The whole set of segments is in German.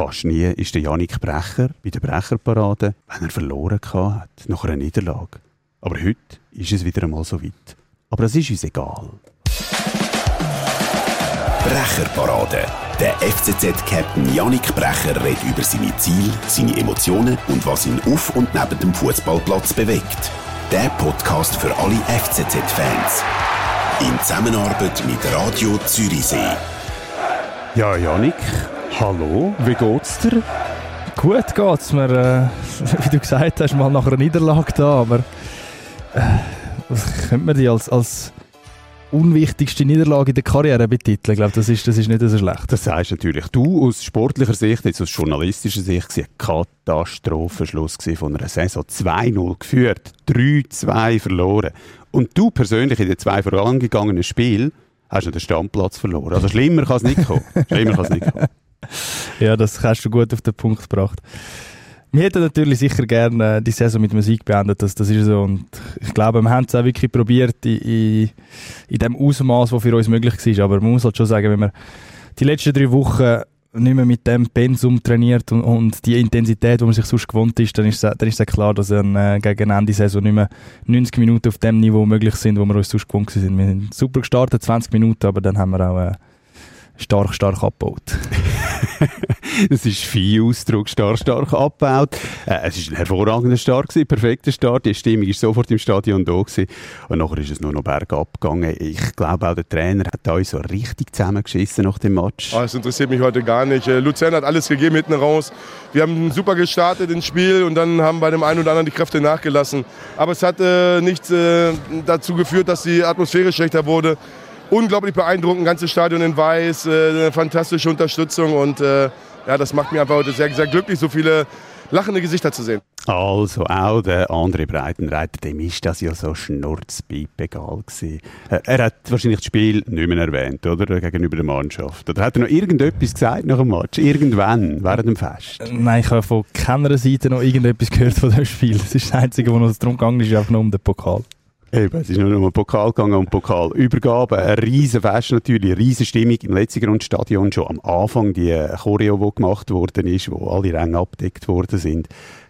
Fast nie ist der Janik Brecher bei der Brecherparade, wenn er verloren hat, nach einer Niederlage. Aber heute ist es wieder einmal so weit. Aber das ist uns egal. Brecherparade. Der FCZ-Captain Janik Brecher redet über seine Ziele, seine Emotionen und was ihn auf und neben dem Fußballplatz bewegt. Der Podcast für alle FCZ-Fans. In Zusammenarbeit mit Radio Zürichsee. Ja, Janik, hallo, wie geht's dir? Gut geht's mir, äh, wie du gesagt hast, mal nach einer Niederlage da, aber äh, was könnte man die als, als unwichtigste Niederlage in der Karriere betiteln? Ich glaube, das ist, das ist nicht so schlecht. Das sagst natürlich du aus sportlicher Sicht, jetzt aus journalistischer Sicht, war ein Katastrophenschluss von einer Saison. 2-0 geführt, 3-2 verloren. Und du persönlich in den zwei vorangegangenen Spielen hast du den Stammplatz verloren. Also schlimmer kann es nicht kommen. schlimmer kann es nicht kommen. Ja, das hast du gut auf den Punkt gebracht. Wir hätten natürlich sicher gerne die Saison mit Musik beendet, das, das ist so. Und ich glaube, wir haben es auch wirklich probiert in, in, in dem Ausmaß, das für uns möglich war. Aber man muss halt schon sagen, wenn wir die letzten drei Wochen nicht mehr mit dem Pensum trainiert und, und die Intensität, die man sich sonst gewohnt ist, dann ist dann ist klar, dass dann, äh, gegen Ende Saison nicht mehr 90 Minuten auf dem Niveau möglich sind, wo wir uns sonst gewohnt sind. Wir sind super gestartet, 20 Minuten, aber dann haben wir auch äh, stark, stark abgebaut. das ist viel Ausdruck, stark, stark abgebaut. Äh, es war ein hervorragender Start, gewesen, perfekter Start. Die Stimmung war sofort im Stadion da. Gewesen. Und nachher ist es nur noch bergab gegangen. Ich glaube, auch der Trainer hat uns so richtig zusammengeschissen nach dem Match. Oh, das interessiert mich heute gar nicht. Äh, Luzern hat alles gegeben hinten raus. Wir haben super gestartet ins Spiel und dann haben bei dem einen oder anderen die Kräfte nachgelassen. Aber es hat äh, nicht äh, dazu geführt, dass die Atmosphäre schlechter wurde unglaublich beeindruckend, ganzes Stadion in Weiß, äh, eine fantastische Unterstützung und äh, ja, das macht mich einfach heute sehr, sehr glücklich, so viele lachende Gesichter zu sehen. Also auch der andere Breitenreiter, dem ist das ja so schnurzpiepegal gewesen. Äh, er hat wahrscheinlich das Spiel nicht mehr erwähnt, oder? Gegenüber der Mannschaft. Oder hat er noch irgendetwas gesagt nach dem Match? Irgendwann, während dem Fest? Nein, ich habe von keiner Seite noch irgendetwas gehört von dem Spiel. Das ist das Einzige, was darum gegangen ist, einfach nur um den Pokal. Eben, es ist nur noch um Pokal gegangen, um Pokalübergabe. Ein riesen Fest natürlich, eine riesen Stimmung im letzten Grundstadion schon am Anfang. Die Choreo, die gemacht worden ist, wo alle Ränge abdeckt worden sind.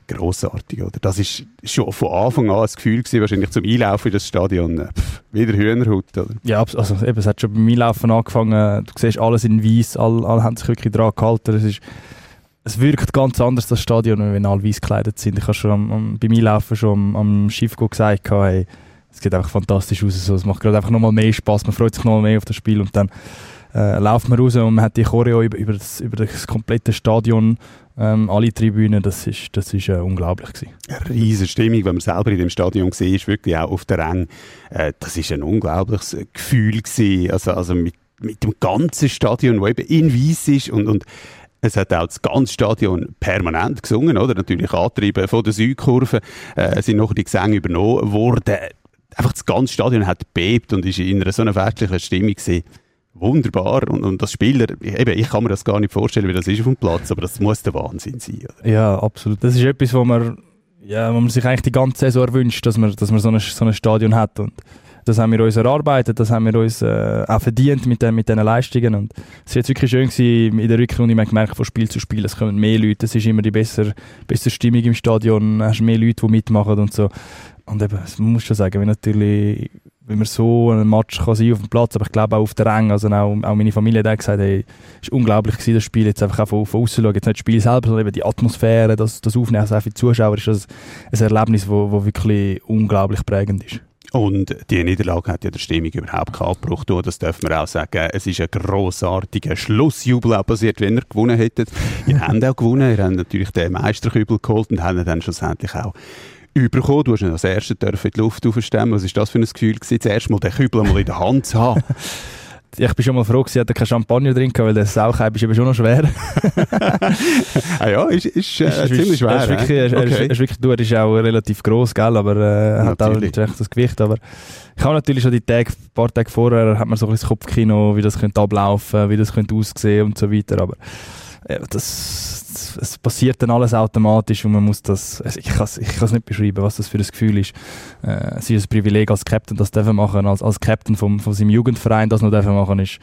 Grossartig, oder? Das ist schon von Anfang an das Gefühl gewesen, wahrscheinlich zum Einlaufen in das Stadion. Äh, pff, wieder Hühnerhut, oder? Ja, also eben, es hat schon beim Einlaufen angefangen. Du siehst alles in weiß, alle, alle haben sich wirklich dran gehalten. Es ist, es wirkt ganz anders, das Stadion, wenn alle weiß gekleidet sind. Ich habe schon am, am, beim Einlaufen schon am, am Schiff gesagt, hey, es geht einfach fantastisch aus. So. Es macht gerade einfach nochmal mehr Spaß. Man freut sich nochmal mehr auf das Spiel und dann äh, läuft man raus und man hat die Choreo über, über, das, über das komplette Stadion, ähm, alle Tribünen. Das ist, das ist äh, unglaublich gewesen. Eine riesige Stimmung, wenn man selber in dem Stadion war, ist wirklich auch auf der Rang. Äh, das ist ein unglaubliches Gefühl gewesen. Also, also mit, mit dem ganzen Stadion, das eben in Weiss ist und, und es hat auch das ganze Stadion permanent gesungen, oder? Natürlich angetrieben von der Südkurve. Äh, sind noch die Gesänge übernommen worden einfach das ganze Stadion hat bebt und ist in einer so einer festlichen Stimmung gewesen. Wunderbar. Und, und das Spieler, eben, ich kann mir das gar nicht vorstellen, wie das ist auf dem Platz, aber das muss der Wahnsinn sein. Oder? Ja, absolut. Das ist etwas, wo man, ja, wo man sich eigentlich die ganze Saison wünscht, dass man, dass man so, ein, so ein Stadion hat. Und das haben wir uns erarbeitet, das haben wir uns äh, auch verdient mit, den, mit diesen Leistungen. Und es war jetzt wirklich schön gewesen, in der Rückrunde, man gemerkt, von Spiel zu Spiel, es kommen mehr Leute, es ist immer die bessere, bessere Stimmung im Stadion, hast mehr Leute, die mitmachen und so. Und eben, man muss schon sagen, wenn natürlich, wenn man so ein Match kann sein auf dem Platz, aber ich glaube auch auf der Rang, also auch, auch meine Familie hat gesagt, hey, es war unglaublich gewesen, das Spiel jetzt einfach auch von, von außen schauen, jetzt nicht das Spiel selber, sondern eben die Atmosphäre, das, das Aufnehmen, also auch für die Zuschauer ist das ein Erlebnis, wo wirklich unglaublich prägend ist. Und die Niederlage hat ja der Stimmung überhaupt keinen Abbruch tun. Das dürfen wir auch sagen. Es ist ein grossartiger Schlussjubel auch passiert, wenn ihr gewonnen hättet. ihr habt auch gewonnen. Ihr habt natürlich den Meisterkübel geholt und habt dann schlussendlich auch überkommen. Du hast ihn als Erster in die Luft aufstemmen. Was war das für ein Gefühl, gewesen, zuerst mal den Kübel mal in der Hand zu haben? ich bin schon mal froh, sie hatte kein Champagner drin, weil der Sauchheim ist eben schon noch schwer. ah ja, ist, ist, äh, ist ziemlich schwer. Er ist wirklich, er, okay. er, ist, wirklich, du, er ist auch relativ gross, gell, aber äh, er hat auch ein rechtes Gewicht. Aber ich habe natürlich schon die Tage, ein paar Tage vorher, hat man so ein Kopfkino, wie das könnte ablaufen, wie das könnte aussehen und so weiter. Aber äh, das es, passiert dann alles automatisch und man muss das, also ich kann es ich nicht beschreiben, was das für ein Gefühl ist. Äh, es ist ein Privileg als Captain, das dürfen machen, als, als Captain vom, von seinem Jugendverein das noch dürfen machen, ist,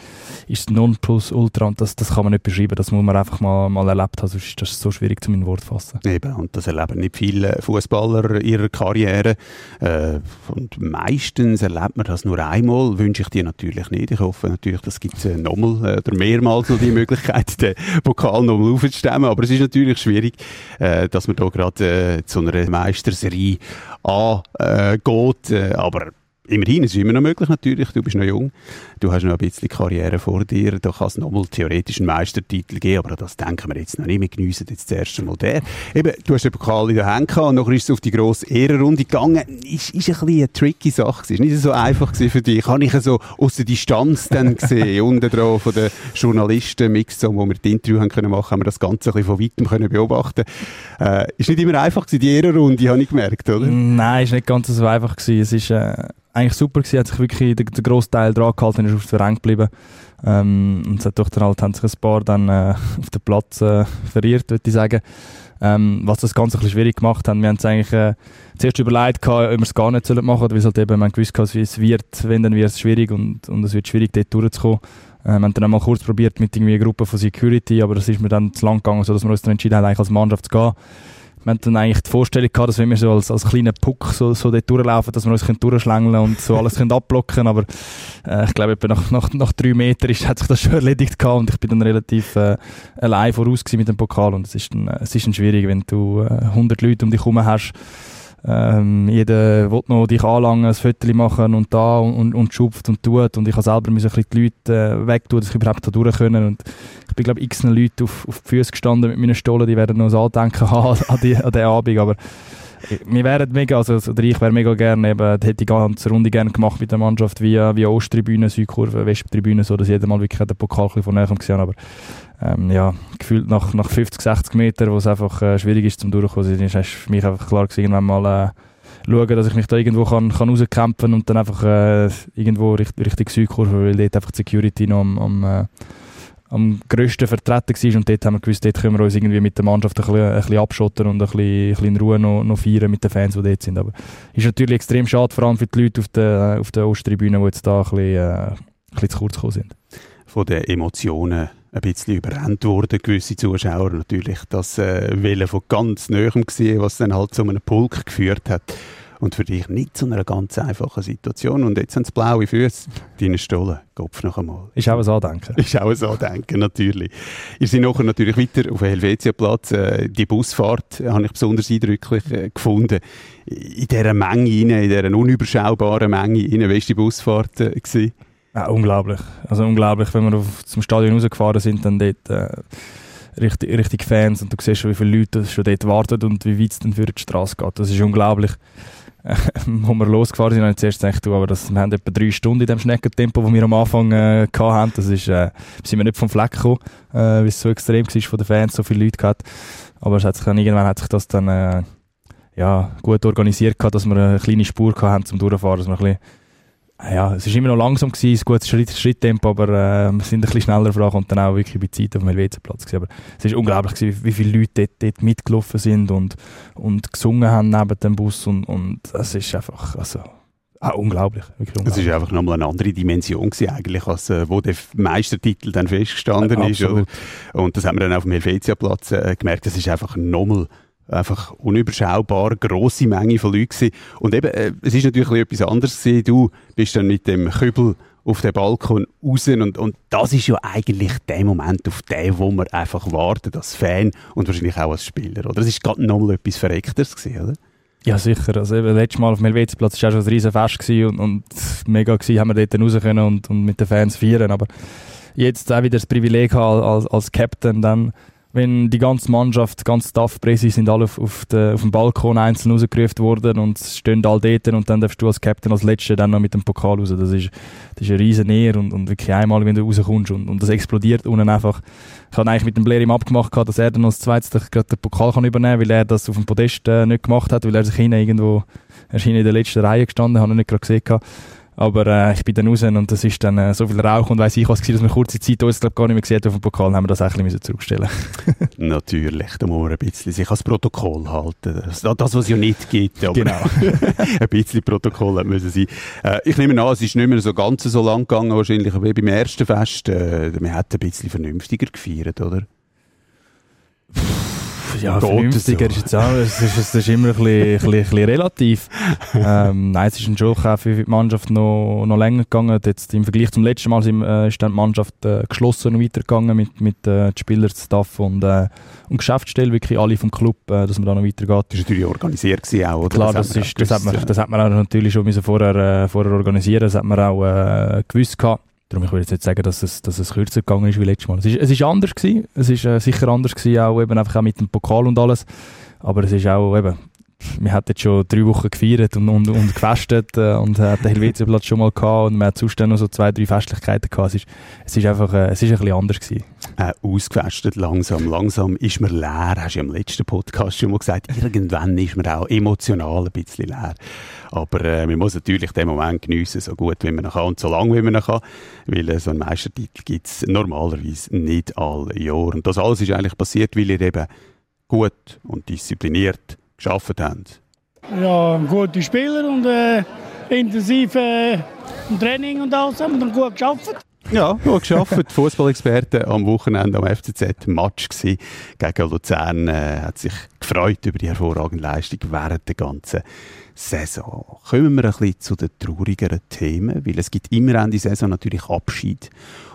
ist Nonplusultra und das, das kann man nicht beschreiben, das muss man einfach mal, mal erlebt haben, sonst ist das so schwierig zu meinem Wort fassen. Eben, und das erleben nicht viele Fußballer ihrer Karriere äh, und meistens erlebt man das nur einmal, wünsche ich dir natürlich nicht. Ich hoffe natürlich, das gibt es äh, nochmal äh, oder mehrmals noch die Möglichkeit, den Pokal nochmal aufzustemmen, aber es ist natürlich schwierig, äh, dass man da gerade äh, zu einer Meisterserie angeht, äh, aber immerhin, es ist immer noch möglich natürlich, du bist noch jung, du hast noch ein bisschen Karriere vor dir, da kann es nochmal theoretisch einen Meistertitel geben, aber das denken wir jetzt noch nicht, wir geniessen jetzt das erste Mal der. Eben, du hast den Pokal in der Hand gehabt und nachher ist es auf die grosse Ehrenrunde gegangen, ist, ist ein bisschen eine tricky Sache gewesen, ist nicht so einfach für dich, habe ich so aus der Distanz dann gesehen, unten drauf von den Journalisten, Mix, wo wir das Interview haben können machen, haben wir das Ganze ein bisschen von weitem können beobachten. Äh, ist nicht immer einfach gewesen, die Ehrenrunde, habe ich gemerkt, oder? Nein, ist nicht ganz so einfach gewesen, es ist, äh eigentlich super gewesen, hat sich wirklich der, der grosse Teil dran gehalten, ist auf der Rang geblieben. Ähm, und es hat doch dann halt, haben sich ein paar dann äh, auf dem Platz äh, verirrt, würde ich sagen. Ähm, was das Ganze ein schwierig gemacht hat. Wir haben es eigentlich äh, zuerst überlegt, gehabt, ob wir es gar nicht sollen machen, weil es halt eben, man gewusst hat, wie es wird, wenn, dann wird es schwierig und, und es wird schwierig, dort durchzukommen. Äh, wir haben dann einmal kurz probiert mit irgendwie einer Gruppe von Security, aber das ist mir dann zu lang gegangen, sodass wir uns dann entschieden haben, eigentlich als Mannschaft zu gehen wir hatten dann eigentlich die Vorstellung gehabt, dass wenn wir so als, als kleiner Puck so, so dort durchlaufen, dass wir uns durchschlängeln und so alles können abblocken aber äh, ich glaube, nach, nach, nach drei Metern ist, hat sich das schon erledigt gehabt und ich bin dann relativ äh, allein voraus mit dem Pokal. Und es ist dann, äh, es ist dann schwierig, wenn du äh, 100 Leute um dich herum hast, ähm, jeder will noch dich anlangen, ein Foto machen und da und, und, und schupft und tut. Und ich habe selber ein bisschen die Leute äh, wegtun, dass ich überhaupt da durch können. Und ich bin, glaube ich, x Leute auf, auf die Füße gestanden mit meinen Stollen, die werden noch ein Andenken haben an, die, an den Abend. Aber wir wären mega, also, oder ich wäre mega gerne, eben, hätte die ganze Runde gerne gemacht mit der Mannschaft, wie, wie Osttribüne, Südkurve, Westtribüne, so dass jeder mal wirklich den Pokal von näher gesehen aber ähm, ja, gefühlt nach, nach 50, 60 Metern, wo es einfach äh, schwierig ist zum Durchkommen, ist, ist für mich einfach klar gewesen, irgendwann mal äh, schauen, dass ich mich da irgendwo kann, kann rauskämpfen und dann einfach äh, irgendwo Richtung, Richtung Südkurve, weil dort einfach die Security noch am, am äh, am grössten vertreten war und dort haben wir gewusst, dort können wir uns irgendwie mit der Mannschaft ein bisschen, ein bisschen abschotten und ein bisschen, ein bisschen in Ruhe noch, noch feiern mit den Fans, die dort sind. Aber ist natürlich extrem schade, vor allem für die Leute auf der, auf der Osttribüne, die jetzt da ein bisschen, äh, ein bisschen zu kurz gekommen sind. Von den Emotionen ein bisschen überrennt wurden, gewisse Zuschauer natürlich das äh, Willen von ganz Nähem gesehen, was dann halt zu einem Pulk geführt hat und für dich nicht zu einer ganz einfachen Situation. Und jetzt haben sie blaue Füße, deine Stollen, Kopf noch einmal. Ist auch ein Andenken. Ist auch ein Andenken, natürlich. Ihr seid nachher natürlich weiter auf dem Helvetiaplatz. Äh, die Busfahrt habe ich besonders eindrücklich äh, gefunden. In dieser Menge rein, in dieser unüberschaubaren Menge rein. Wie war die Busfahrt äh, gewesen? Ja, unglaublich. Also unglaublich, wenn wir auf, zum Stadion rausgefahren sind, dann dort... Äh, richtig, richtig Fans und du siehst schon, wie viele Leute schon dort warten und wie weit es dann für die Straße geht. Das ist unglaublich. wo wir losgefahren sind, habe ich zuerst gedacht, du, aber das, wir haben etwa drei Stunden in dem Schneckentempo, das wir am Anfang äh, hatten. Das ist, äh, sind wir nicht vom Fleck gekommen, äh, weil es so extrem war von den Fans, so viele Leute gehabt. Aber es hat sich dann, irgendwann hat sich das dann äh, ja, gut organisiert gehabt, dass wir eine kleine Spur hatten zum Durchfahren, dass wir ein bisschen ja, es war immer noch langsam, gewesen, ein gutes Schritt, Schritttempo, aber äh, wir sind ein bisschen schneller voran und dann auch wirklich bei Zeit auf dem Helvetiaplatz. Aber es war unglaublich, gewesen, wie viele Leute dort, dort mitgelaufen sind und, und gesungen haben neben dem Bus und, und es ist einfach, also, Ah, unglaublich, Es war einfach nochmal eine andere Dimension gewesen, eigentlich, als äh, wo der Meistertitel dann festgestanden ja, ist. Oder? Und das haben wir dann auf dem Helvetiaplatz äh, gemerkt. Das ist einfach nochmal einfach unüberschaubar grosse Menge von Leuten gewesen. Und eben, äh, es ist natürlich etwas anderes gewesen. Du bist dann mit dem Kübel auf den Balkon raus und, und das ist ja eigentlich der Moment, auf den, wo man einfach wartet als Fan und wahrscheinlich auch als Spieler, oder? Das ist gerade nochmal etwas Verreckteres gewesen, oder? Ja, sicher. Also eben, letztes Mal auf dem Helvetiaplatz war auch schon ein riesen Fest und, und mega gewesen, haben wir dort raus können und, und mit den Fans feiern, aber jetzt auch wieder das Privileg haben als, als Captain dann wenn die ganze Mannschaft, die ganze Staff-Presse sind alle auf, auf, de, auf dem Balkon einzeln rausgerufen worden und stehen alle dort und dann darfst du als Captain als Letzter dann noch mit dem Pokal raus. Das ist, das ist eine riesen Nähe und, und wirklich einmal, wenn du rauskommst und, und das explodiert unten einfach. Ich habe eigentlich mit dem Blair im abgemacht, dass er dann als Zweites gerade den Pokal kann übernehmen kann, weil er das auf dem Podest äh, nicht gemacht hat, weil er sich hinten irgendwo, er ist hinten in der letzten Reihe gestanden, habe ich nicht gerade gesehen. Aber äh, ich bin dann raus und das ist dann äh, so viel Rauch und weiss ich was gewesen, dass man kurze Zeit uns glaub, gar nicht mehr gesehen hat auf dem Pokal, haben wir das auch ein bisschen zurückstellen Natürlich, da muss man ein bisschen sich ans Protokoll halten. Das, das was es ja nicht gibt, aber Genau. ein bisschen Protokoll müssen sein. Äh, ich nehme an, es ist nicht mehr so ganz so lang gegangen, wahrscheinlich wie beim ersten Fest. Äh, man hat ein bisschen vernünftiger gefeiert, oder? Ja, vernünftiger ist jetzt auch, es ist, es ist immer ein bisschen, ein bisschen, ein bisschen relativ. ähm, nein, es ist schon auch für die Mannschaft noch, noch länger gegangen. Jetzt Im Vergleich zum letzten Mal sind, äh, ist dann die Mannschaft äh, geschlossen weitergegangen mit, mit äh, Spielern, Staff und, äh, und Geschäftsstelle, wirklich alle vom Club, äh, dass man da noch weitergeht. Das war natürlich organisiert gewesen auch, oder? Klar, das, hat man ist, das, hat man, das hat man auch natürlich schon vorher, äh, vorher organisieren Das hat man auch äh, gewusst gehabt. Darum, ich will jetzt nicht sagen, dass es, dass es kürzer gegangen ist wie letztes Mal. Es ist, es ist anders gewesen. Es ist äh, sicher anders gewesen, auch eben einfach auch mit dem Pokal und alles. Aber es ist auch eben, wir hatten jetzt schon drei Wochen gefeiert und, und, und gefestet äh, und hat den Helvetiaplatz schon mal gehabt und man hat sonst noch so zwei, drei Festlichkeiten gehabt. Es ist, es ist einfach, äh, es ist ein bisschen anders gewesen. Äh, ausgefestet, langsam, langsam ist man leer. Hast du ja im letzten Podcast schon mal gesagt, irgendwann ist man auch emotional ein bisschen leer. Aber äh, man muss natürlich den Moment geniessen, so gut wie man noch kann und so lange wie man noch kann, weil äh, so einen Meistertitel gibt es normalerweise nicht alle Jahre. Und das alles ist eigentlich passiert, weil ihr eben gut und diszipliniert geschafft habt. Ja, gute Spieler und äh, intensiv äh, Training und alles haben wir dann gut geschafft. Ja, gut geschafft. Fußballexperte am Wochenende am FCZ Match gsi gegen Luzern. Äh, hat sich gefreut über die hervorragende Leistung während der ganzen Saison. Kommen wir ein bisschen zu den traurigeren Themen, weil es gibt immer Ende Saison natürlich Abschied.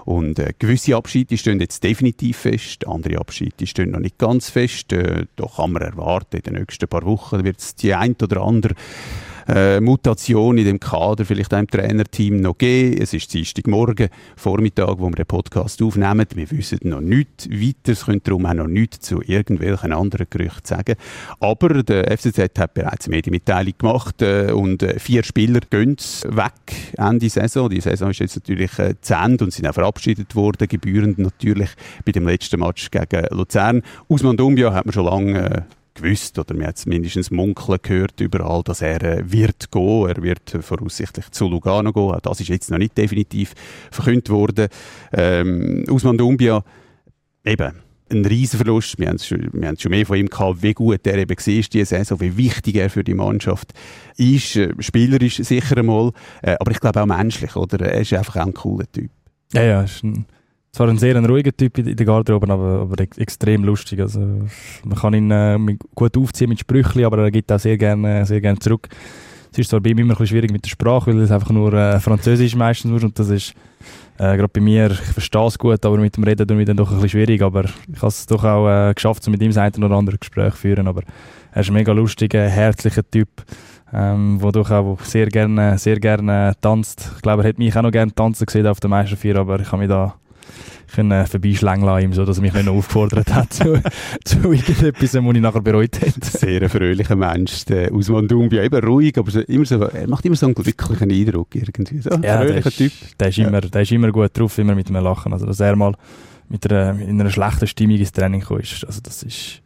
Und äh, gewisse Abschiede stehen jetzt definitiv fest, andere Abschiede stehen noch nicht ganz fest. Äh, da kann man erwarten, in den nächsten paar Wochen wird es die ein oder andere äh, Mutation in dem Kader, vielleicht auch im Trainerteam noch geben. Es ist Dienstagmorgen, Vormittag, wo wir den Podcast aufnehmen. Wir wissen noch nichts weiter, es können darum auch noch nichts zu irgendwelchen anderen Gerüchten sagen. Aber der FCZ hat bereits eine Medienmitteilung gemacht äh, und äh, vier Spieler gehen weg Ende Saison. Die Saison ist jetzt natürlich äh, zu Ende und sind auch verabschiedet worden, gebührend natürlich bei dem letzten Match gegen Luzern. Usman Dumbia hat man schon lange äh, gewusst oder man hat es mindestens munkeln gehört überall, dass er äh, wird gehen. Er wird voraussichtlich zu Lugano gehen. Auch das ist jetzt noch nicht definitiv verkündet worden. Ähm, Usman Dumbia, eben, ein Riesenverlust. Wir haben schon, wir haben schon mehr von ihm gehabt, wie gut er eben war diese Saison, wie wichtig er für die Mannschaft ist. Äh, spielerisch sicher einmal, äh, aber ich glaube auch menschlich, oder? Er ist einfach auch ein cooler Typ. Ja, ja, ist ein, zwar ein sehr ein ruhiger Typ in der Garderobe, aber, aber ex extrem lustig. Also, man kann ihn äh, gut aufziehen mit Sprüchen, aber er gibt auch sehr gerne, sehr gerne zurück. Es ist zwar bei ihm immer ein bisschen schwierig mit der Sprache, weil es einfach nur äh, Französisch meistens nur und das ist äh, gerade bei mir, ich verstehe es gut, aber mit dem Reden tue ich dann doch ein bisschen schwierig, aber ich habe es doch auch äh, geschafft, so mit ihm eine oder andere Gespräch zu führen, aber er ist ein mega lustiger, herzlicher Typ, ähm, wo doch auch sehr gerne, sehr gerne tanzt. Ich glaube, er hätte mich auch noch gerne tanzen gesehen auf der Meisterfeier, aber ich habe mich da können äh, vorbeischlängeln an ihm, so dass er mich nicht aufgefordert hat zu, zu irgendetwas, was ich nachher bereut hätte. Sehr ein fröhlicher Mensch, der Usman Dumbia. Eben ruhig, aber so, immer so, er macht immer so einen glücklichen Eindruck irgendwie. So, Ja, der fröhlicher ist, Typ. Der ist, Ja. immer, der ist immer gut drauf, immer mit einem Lachen. Also, dass er mal mit einer, in einer schlechten Stimmung ins Training gekommen ist, also das ist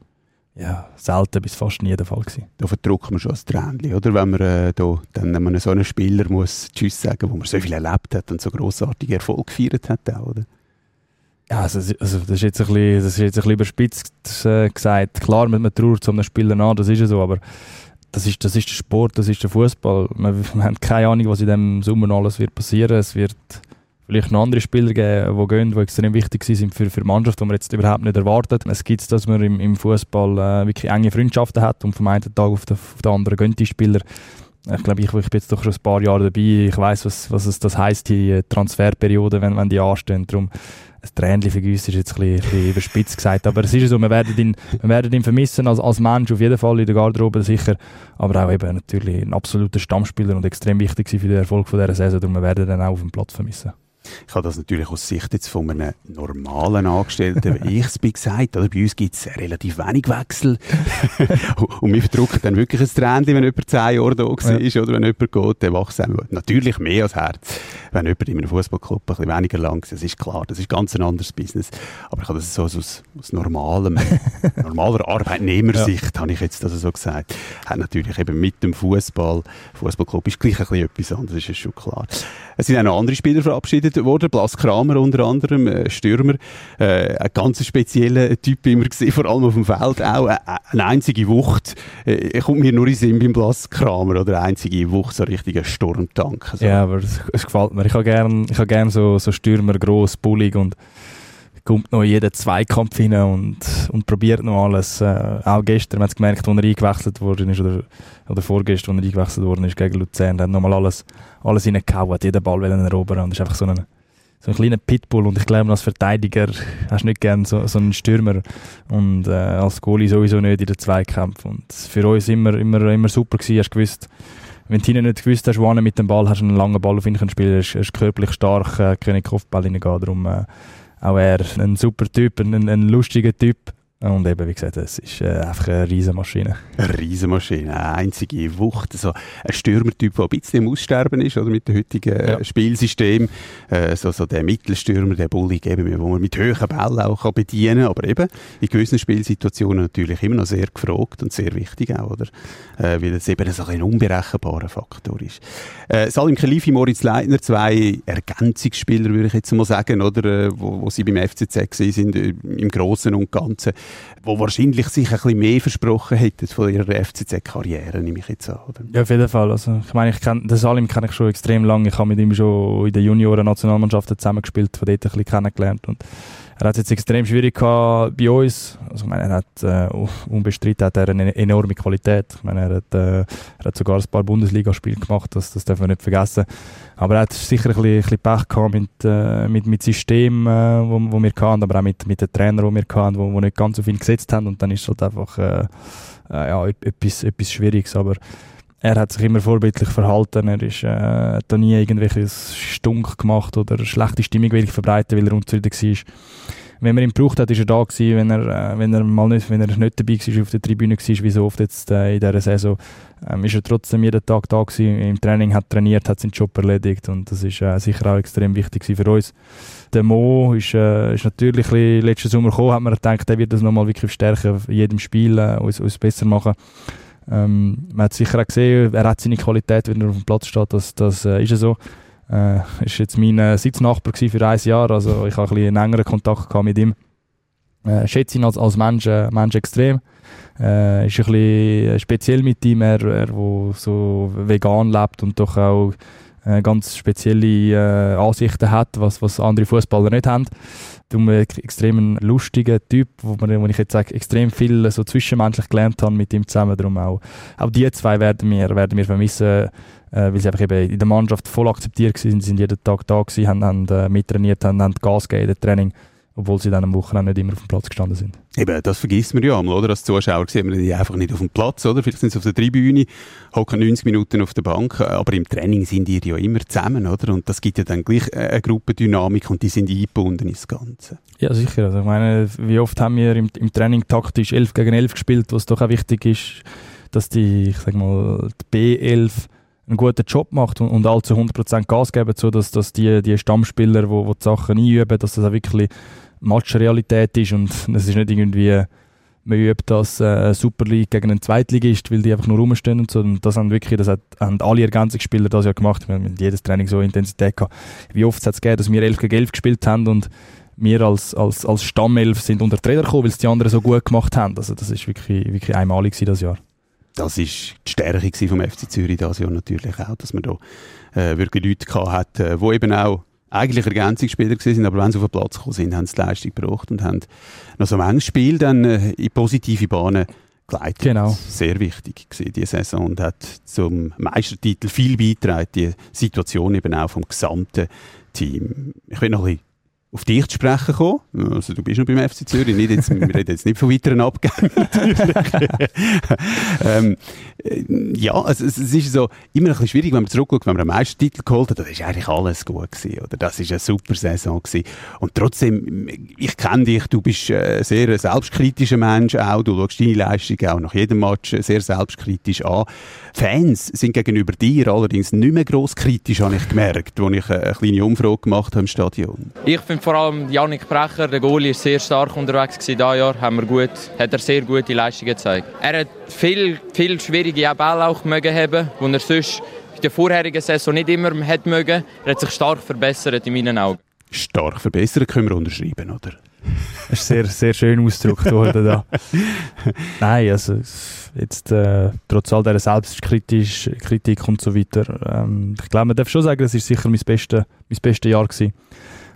ja, selten bis fast nie der Fall gewesen. Da verdruckt man schon ein Tränchen, oder? Wenn man äh, da dann einem so einen Spieler muss Tschüss sagen, wo man so viel erlebt hat und so grossartige Erfolg gefeiert hat, auch, oder? Ja, also, also das ist jetzt ein bisschen, das ist jetzt ein bisschen überspitzt äh, gesagt. Klar, man, man trauert so einem Spieler an, das ist ja so, aber das ist, das ist der Sport, das ist der Fußball. Man, man hat keine Ahnung, was in diesem Sommer alles wird passieren. Es wird vielleicht noch andere Spieler geben, die gehen, die extrem wichtig sind für, für die Mannschaft, die man jetzt überhaupt nicht erwartet. Es gibt dass man im, im Fußball äh, wirklich enge Freundschaften hat und vom einen Tag auf den, auf den anderen gehen die Spieler. Ich glaube, ich, ich bin jetzt doch schon ein paar Jahre dabei. Ich weiß, was, was es das heisst, die Transferperiode, wenn, wenn die anstehen. Darum, ein Tränchen uns ist jetzt ein bisschen, bisschen überspitzt gesagt, aber es ist so, wir werden ihn, wir werden ihn vermissen als, als Mensch auf jeden Fall in der Garderobe sicher, aber auch eben natürlich ein absoluter Stammspieler und extrem wichtig für den Erfolg von dieser Saison, darum wir werden ihn auch auf dem Platz vermissen. Ich habe das natürlich aus Sicht jetzt von einem normalen Angestellten, wie ich es bin, gesagt. Oder bei uns gibt es relativ wenig Wechsel. und wir verdrücken dann wirklich ein Tränchen, wenn jemand zehn Jahre da war, ja. oder wenn jemand geht, dann wachst du natürlich mehr als Herz. Wenn jemand in einem Fußballclub ein bisschen weniger lang ist, das ist klar, das ist ganz ein anderes Business. Aber ich habe das so aus, aus normalem, normaler Arbeitnehmersicht, ja. habe ich jetzt das so gesagt. Hat natürlich eben mit dem Fußball, Fußballclub ist gleich ein bisschen etwas anderes, ist schon klar. Es sind auch noch andere Spieler verabschiedet worden, Blas Kramer unter anderem, äh, Stürmer, äh, ein ganz spezieller Typ immer gesehen, vor allem auf dem Feld, auch äh, eine einzige Wucht, äh, kommt mir nur in Sinn beim Blas Kramer, oder eine einzige Wucht, so ein richtiger Sturmtank. So. Ja, aber es, es gefällt mir. Ich habe gerne hab gern so, so Stürmer, gross, bullig und kommt noch jeden Zweikampf hinein und, und probiert noch alles. Äh, auch gestern, man es gemerkt, als er eingewechselt worden ist, oder, oder vorgestern, als er eingewechselt worden ist gegen Luzern, hat nochmal alles, alles reingehauen, hat jeden Ball erobern und ist einfach so ein, so ein kleiner Pitbull und ich glaube, als Verteidiger hast du nicht gerne so, so einen Stürmer und äh, als Goalie sowieso nicht in den Zweikampf und für uns immer, immer, immer super gewesen, hast gewusst, wenn du nicht gewusst hast, wo mit dem Ball hast, einen langen Ball auf ihn spielen, er ist, körperlich stark, äh, können Kopfball reingehen, darum äh, auch er ein super Typ, ein, ein lustiger Typ. Und eben, wie gesagt, es ist äh, einfach eine Riesenmaschine. Eine Riesenmaschine, eine einzige Wucht. So ein Stürmertyp, der ein bisschen im Aussterben ist, oder, mit dem heutigen äh, ja. Spielsystem. Äh, so, so der Mittelstürmer, der Bullig, eben, wo man mit hohen Bällen auch kann bedienen kann. Aber eben, in gewissen Spielsituationen natürlich immer noch sehr gefragt und sehr wichtig auch, oder? Äh, weil es eben so ein unberechenbarer Faktor ist. Äh, Salim Khalifi, Moritz Leitner, zwei Ergänzungsspieler, würde ich jetzt mal sagen, oder? Äh, wo, wo sie beim FCZ sind, äh, im Großen und Ganzen wo wahrscheinlich sich ein bisschen mehr versprochen hätten von ihrer FCZ-Karriere, nehme ich jetzt an. Oder? Ja, auf jeden Fall. Also, ich meine, ich kenn, den Salim kenne ich schon extrem lange. Ich habe mit ihm schon in den Junioren-Nationalmannschaften zusammengespielt, von dort ein bisschen kennengelernt. Und er hat es jetzt extrem schwierig gehabt bei uns. Also, ich meine, er hat, äh, unbestritten hat er eine enorme Qualität. Ich meine, er hat, äh, er hat sogar ein paar Bundesligaspiele gemacht, das, das dürfen wir nicht vergessen. Aber er hat sicher ein bisschen, ein bisschen Pech gehabt mit, äh, mit, mit System, äh, wo, wo wir hatten, aber auch mit, mit den Trainern, die wir hatten, wo, wo nicht ganz so viel gesetzt haben. Und dann ist es halt einfach, äh, äh, ja, etwas, etwas Schwieriges. Aber er hat sich immer vorbildlich verhalten. Er ist, äh, hat da nie irgendwelches Stunk gemacht oder schlechte Stimmung wirklich verbreitet, weil er unzufrieden war. Wenn man ihn gebraucht hat, ist er da gewesen. Wenn er, äh, wenn er mal nicht, wenn er nicht dabei war, auf der Tribüne war, wie so oft jetzt äh, in dieser Saison, ähm, ist er trotzdem jeden Tag da gewesen. Im Training hat trainiert, hat seinen Job erledigt und das ist äh, sicher auch extrem wichtig für uns. Der Mo ist, äh, ist natürlich letzten Sommer gekommen, hat man gedacht, er wird das nochmal wirklich stärken, in jedem Spiel äh, uns, uns besser machen. Ähm, man hat sicher auch gesehen, er hat seine Qualität, wenn er auf dem Platz steht, das, das äh, ist so. Äh, ist jetzt mein äh, Sitznachbar für ein Jahr, also ich habe ein bisschen engeren Kontakt mit ihm. Äh, schätze ihn als, als Mensch, äh, Mensch extrem. Äh, ist ein bisschen speziell mit ihm, er, er wo so vegan lebt und doch auch äh, ganz spezielle äh, Ansichten hat, was, was andere Fußballer nicht haben. Darum ein extrem lustiger Typ, wo, man, wo ich jetzt sage, extrem viel so zwischenmenschlich gelernt habe mit ihm zusammen. Darum auch, auch die zwei werden wir, werden wir vermissen, äh, weil sie einfach eben in der Mannschaft voll akzeptiert waren, sind jeden Tag da gewesen, haben, haben äh, mittrainiert, haben, haben Gas gegeben im Training obwohl sie dann am Wochenende nicht immer auf dem Platz gestanden sind. Eben, das vergisst man ja einmal, oder? Als Zuschauer sieht man die einfach nicht auf dem Platz, oder? Vielleicht sind sie auf der Tribüne, hocken 90 Minuten auf der Bank, aber im Training sind die ja immer zusammen, oder? Und das gibt ja dann gleich eine Gruppendynamik und die sind eingebunden ins Ganze. Ja, sicher. Also ich meine, wie oft haben wir im, im Training taktisch 11 gegen 11 gespielt, was doch auch wichtig ist, dass die, ich sag mal, die B11 einen guten Job macht und, und alle zu 100% Gas geben, so dass, die, die Stammspieler, wo, wo die Sachen einüben, dass das auch wirklich Matchrealität ist und es ist nicht irgendwie, man übt das äh, Super League gegen einen Zweitligist, weil die einfach nur rumstehen und so. Und das haben wirklich, das hat, haben alle Ergänzungsspieler das ja gemacht. Wir haben jedes Training so Intensität gehabt. Wie oft hat es gegeben, dass wir 11 gegen 11 gespielt haben und wir als, als, als Stammelf sind unter Trainer gekommen, weil es die anderen so gut gemacht haben. Also das ist wirklich, wirklich einmalig das Jahr. Das ist die Stärke vom FC Zürich das Jahr natürlich auch, dass man da äh, wirklich Leute gehabt hat, äh, eben auch eigentlich Ergänzungsspieler gewesen aber wenn sie auf den Platz gekommen sind, haben sie die Leistung gebracht und haben noch so ein Spiel dann äh, in positive Bahnen geleitet. Genau. Sehr wichtig gewesen, diese Saison und hat zum Meistertitel viel beigetragen, die Situation eben auch vom gesamten Team. Ich will noch ein bisschen auf dich zu sprechen kommen. Also du bist noch beim FC Zürich, nicht jetzt, wir reden jetzt nicht von weiteren Abgängen ähm, äh, ja, also es, es, ist so immer ein bisschen schwierig, wenn man zurückschaut, wenn man einen Meistertitel geholt hat, das ist eigentlich alles gut gewesen, oder? Das ist eine super Saison gewesen. Und trotzdem, ich kenne dich, du bist ein sehr selbstkritischer Mensch auch, du schaust deine Leistung auch nach jedem Match sehr selbstkritisch an. Fans sind gegenüber dir allerdings nicht mehr gross kritisch, habe ich gemerkt, als ich eine kleine Umfrage gemacht habe im Stadion. Ich vor allem Janik Brecher, der Goalie, ist sehr stark unterwegs dieses Jahr. Haben wir gut, hat er sehr gute Leistungen gezeigt. Er hat viel, viel schwierige Bälle auch mögen haben, die er sonst in der vorherigen Saison nicht immer hat mögen. Er hat sich stark verbessert in meinen Augen. Stark verbessert können wir unterschreiben, oder? Das ist sehr, sehr schön ausgedrückt worden da. Nein, also jetzt äh, trotz all dieser Selbstkritik und so weiter, ähm, ich glaube, man darf schon sagen, es ist sicher mein bestes mein beste Jahr gewesen.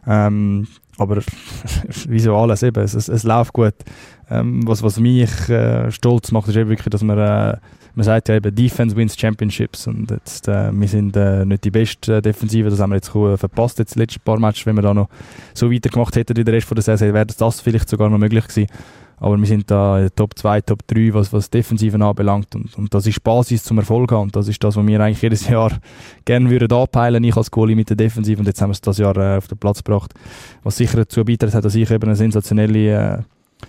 Ähm, aber wie so alles eben, es, es, es läuft gut. Ähm, was, was mich äh, stolz macht, ist eben wirklich, dass man, äh, man sagt ja eben, Defense wins Championships und jetzt, äh, wir sind äh, nicht die beste Defensive, das haben wir jetzt verpasst, jetzt die letzten paar Matches, wenn wir da noch so weitergemacht hätten wie der Rest von der Saison, wäre das vielleicht sogar noch möglich gewesen. Aber wir sind da Top 2, Top 3, was, was Defensiven anbelangt. Und, und das ist Basis zum Erfolg haben. Und das ist das, was wir eigentlich jedes Jahr gerne würden anpeilen, ich als Goalie mit der Defensive. Und jetzt haben wir es das Jahr äh, auf den Platz gebracht. Was sicher dazu beiträgt hat, dass ich eben eine sensationelle äh,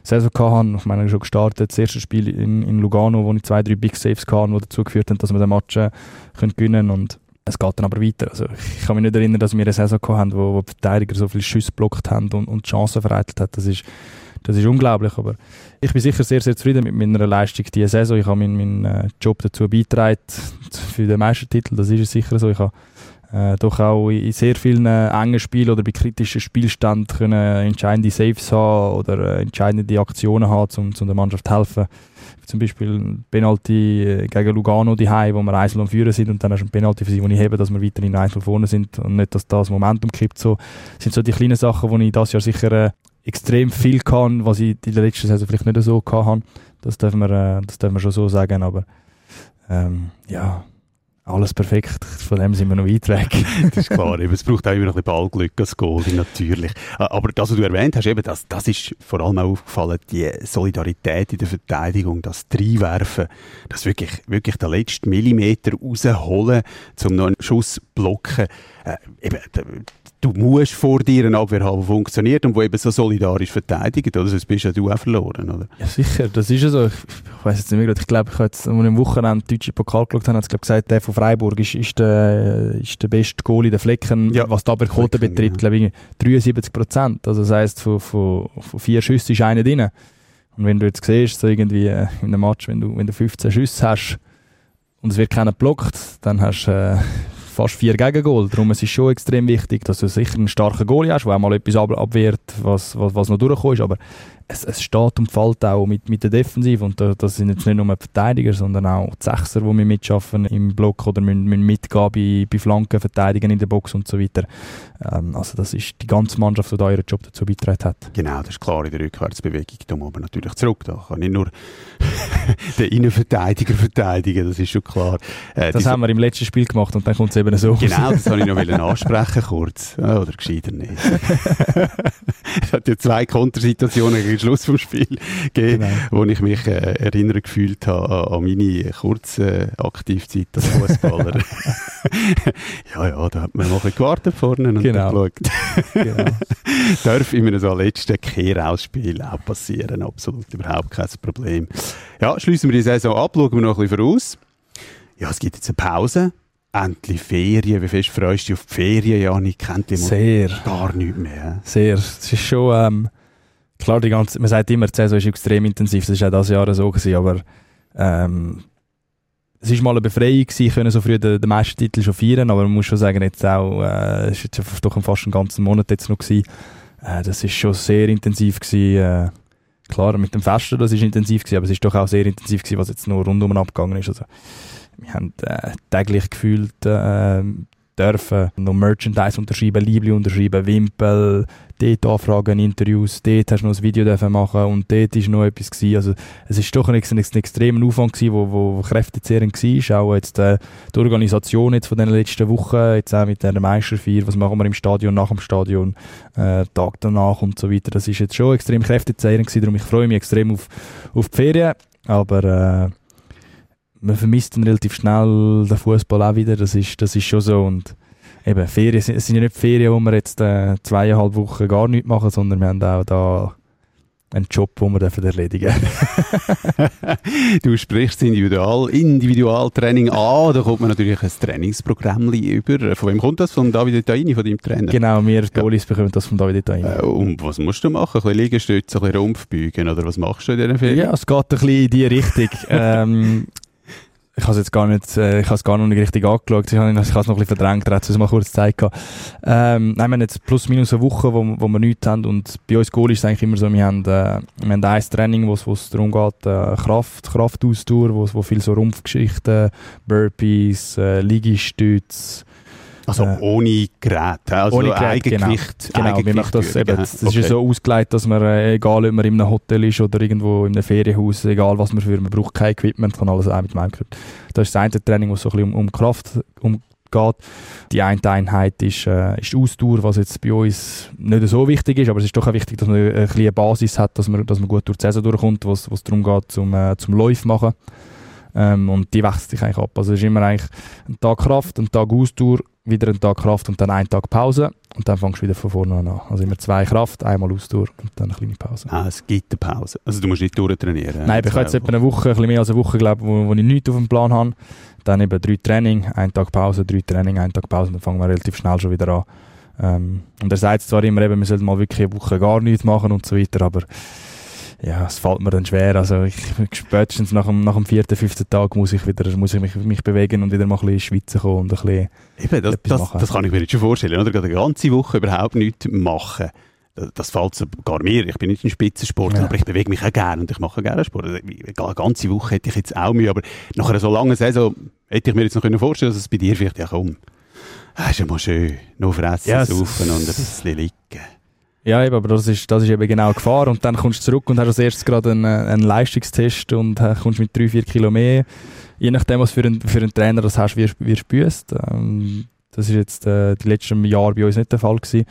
Saison hatte. Ich meine, schon gestartet, das erste Spiel in, in Lugano, wo ich zwei, drei Big Saves hatte, die dazu geführt haben, dass wir den Match äh, können gewinnen. Und es geht dann aber weiter. Also ich kann mich nicht erinnern, dass wir eine Saison hatten, wo, wo die Verteidiger so viele Schüsse blockt haben und, und Chancen vereitelt hat. Das ist das ist unglaublich, aber ich bin sicher sehr, sehr zufrieden mit meiner Leistung diese Saison. Ich habe meinen, meinen äh, Job dazu beigetragen für den Meistertitel, das ist sicher so. Ich habe äh, doch auch in sehr vielen äh, engen Spielen oder bei kritischen Spielständen können entscheidende Saves haben oder äh, entscheidende Aktionen haben, um, um der Mannschaft zu helfen. Zum Beispiel Penalty äh, gegen Lugano die wo wir 1 führen sind und dann hast du ein Penalty für sie, wo ich hebe, dass wir weiterhin 1 vorne sind und nicht, dass das Momentum kippt. So sind so die kleinen Sachen, die ich das Jahr sicher äh, extrem viel kann, was ich in der letzten Saison vielleicht nicht so hatte. Das dürfen wir, äh, das dürfen wir schon so sagen, aber ähm, ja, alles perfekt. Von dem sind wir noch weit weg. das ist klar. es braucht auch immer ein bisschen Ballglück als Goalie, natürlich. Aber das, was du erwähnt hast, eben, das, das ist vor allem auch aufgefallen, die Solidarität in der Verteidigung, das Dreiwerfen, das wirklich, wirklich den letzten Millimeter rausholen, um noch einen Schuss blocken. Äh, eben, du musst vor dir eine Abwehr haben, die funktioniert und die eben so solidarisch verteidigt, oder? Sonst bist ja du auch verloren, oder? Ja, sicher, das ist ja so. Ich, ich weiss jetzt nicht mehr, ich glaube, ich habe jetzt, als wir am Wochenende den deutschen Pokal geschaut haben, hat es gesagt, der von Freiburg ist, ist, der, ist der beste Goalie der Flecken, ja, was die Quote betrifft, ja. glaube ich, 73 Prozent. Also das heisst, von, von, von vier Schüssen ist einer drin. Und wenn du jetzt siehst, so irgendwie äh, in einem Match, wenn du, wenn du 15 Schüsse hast und es wird keiner blockt, dann hast du äh, fast vier Gegengol. Darum ist es schon extrem wichtig, dass du sicher einen starken Goalie hast, der auch mal etwas abwehrt, was, was, was noch durchkommt. Aber es, es steht und fällt auch mit, mit der Defensive. Und da, das sind jetzt nicht nur die Verteidiger, sondern auch die Sechser, die wir mitschaffen im Block oder müssen, müssen mitgehen bei, bei Flanken, verteidigen in der Box und so weiter. Ähm, also das ist die ganze Mannschaft, die da ihren Job dazu beigetragen hat. Genau, das ist klar in der Rückwärtsbewegung. Da muss man natürlich zurück. Da kann nicht nur den Innenverteidiger verteidigen, das ist schon klar. Äh, das haben wir im letzten Spiel gemacht und dann kommt es eben so Genau, das wollte ich noch ansprechen kurz. Oder gescheiter nicht. es hat ja zwei Kontersituationen gegen Schluss vom Spiel gegeben, genau. wo ich mich äh, erinnert gefühlt habe an meine kurze äh, Aktivzeit als Fußballer. ja, ja, da hat man noch ein bisschen gewartet vorne und genau. geschaut. genau. Darf einem so letzten Kehrausspiel auch passieren, absolut überhaupt kein Problem. Ja, schließen wir die Saison ab, schauen wir noch ein bisschen voraus. Ja, es gibt jetzt eine Pause endlich Ferien. Wie fest freust du dich auf die Ferien, Janik? Kennt Sehr. Gar nichts mehr. Sehr. Es ist schon, ähm, klar, die ganze, man sagt immer, die Saison ist extrem intensiv. Das war auch dieses Jahr so gewesen, aber, ähm, es war mal eine Befreiung gewesen, können so früh den, den Meistertitel schon feiern, aber man muss schon sagen, jetzt auch, äh, ist jetzt doch fast einen ganzen Monat jetzt noch gewesen. Äh, das ist schon sehr intensiv gewesen, äh, klar, mit dem Festen, das ist intensiv gewesen, aber es ist doch auch sehr intensiv gewesen, was jetzt noch rundum abgegangen ist. Also, wir haben äh, täglich gefühlt äh, dürfen noch Merchandise unterschreiben, Liebli unterschreiben, Wimpel, dort anfragen, Interviews, dort hast du noch ein Video dürfen machen und dort ist noch etwas gewesen. Also es ist doch ein, ein, extremer Aufwand wo, wo, wo kräftezehrend war. Auch jetzt äh, die Organisation jetzt von den letzten Wochen, jetzt auch mit der Meisterfeier, was machen wir im Stadion, nach dem Stadion, äh, Tag danach und so weiter. Das ist jetzt schon extrem kräftezehrend gewesen, darum ich freue mich extrem auf, auf die Ferien, aber äh, man vermisst dann relativ schnell den Fußball auch wieder, das ist, das ist schon so und eben, Ferien, es sind ja nicht Ferien, wo wir jetzt äh, zweieinhalb Wochen gar nichts machen, sondern wir haben auch da einen Job, den wir dürfen erledigen Du sprichst Individual, Individualtraining an, da kommt man natürlich ein Trainingsprogramm über. Von wem kommt das? Von David Taini, von deinem Trainer? Genau, wir Goalies ja. bekommen das von David Taini. Äh, und was musst du machen? Ein bisschen Liegestütze, ein bisschen Rumpf beugen oder was machst du in diesen Ferien? Ja, es geht ein bisschen in die Richtung. ähm, ich habe es jetzt gar nicht, äh, ich habe es gar noch nicht richtig angeschaut. Ich habe, es noch ein bisschen verdrängt, da hat es mal kurz Zeit gehabt. Ähm, nein, wir haben jetzt plus minus eine Woche, wo, wo wir nichts haben und bei uns Goal ist es eigentlich immer so, wir haben, äh, wir haben ein Training, wo es darum geht, äh, Kraft, Kraftausdauer, wo, wo viel so Rumpfgeschichten, Burpees, äh, Liegestütze, also äh, ohne Gerät, also ohne Gerät, Eigengewicht. Genau, genau wir machen das, eben, das okay. ist so ausgelegt, dass man, äh, egal ob man in einem Hotel ist oder irgendwo in einem Ferienhaus, egal was man für, man braucht kein Equipment, kann alles auch mit dem Equipment. Das ist das eine Training, wo es so ein bisschen um, um Kraft um geht. Die eine Einheit ist, äh, ist die Ausdauer, was jetzt bei uns nicht so wichtig ist, aber es ist doch auch wichtig, dass man eine kleine Basis hat, dass man, dass man gut durch die Saison durchkommt, wo es darum geht, zum, äh, zum Läufen machen. Ähm, und die wechselt sich eigentlich ab. Also es ist immer eigentlich ein Tag Kraft, ein Tag Ausdauer, wieder einen Tag Kraft und dann einen Tag Pause und dann fängst du wieder von vorne an. Also immer zwei Kraft, einmal Ausdauer und dann eine kleine Pause. Ah, es gibt eine Pause. Also du musst nicht durchtrainieren? Nein, ich habe jetzt etwa eine Woche, ein bisschen mehr als eine Woche, glaube wo, wo ich nichts auf dem Plan habe. Dann eben drei Training, ein Tag Pause, drei Training, ein Tag Pause und dann fangen wir relativ schnell schon wieder an. Ähm, und er sagt zwar immer eben, wir sollten mal wirklich eine Woche gar nichts machen und so weiter, aber ja, es fällt mir dann schwer. Also ich, spätestens nach dem, nach dem vierten, fünften Tag muss ich wieder, muss ich mich, mich bewegen und wieder mal ein bisschen schwitzen kommen und ein bisschen Eben, das, das, machen. das kann ich mir jetzt schon vorstellen, oder? Eine ganze Woche überhaupt nichts machen. Das, das fällt sogar mir. Ich bin nicht ein Spitzensportler, ja. aber ich bewege mich auch gerne und ich mache gerne Sport. Also, eine ganze Woche hätte ich jetzt auch Mühe, aber nach einer so langen Saison hätte ich mir jetzt noch vorstellen können, dass es bei dir vielleicht ja komm. Das ah, ist ja mal schön. Nur fressen, ja, saufen und ein bisschen liegen. Ja, eben, aber das ist, das ist eben genau die Gefahr. Und dann kommst du zurück und hast als erstes gerade einen, einen Leistungstest und äh, kommst mit drei, vier Kilo mehr. Je nachdem, was für einen, für einen Trainer das hast, wirst du büßt. Ähm, das ist jetzt äh, die letzten Jahre bei uns nicht der Fall gewesen.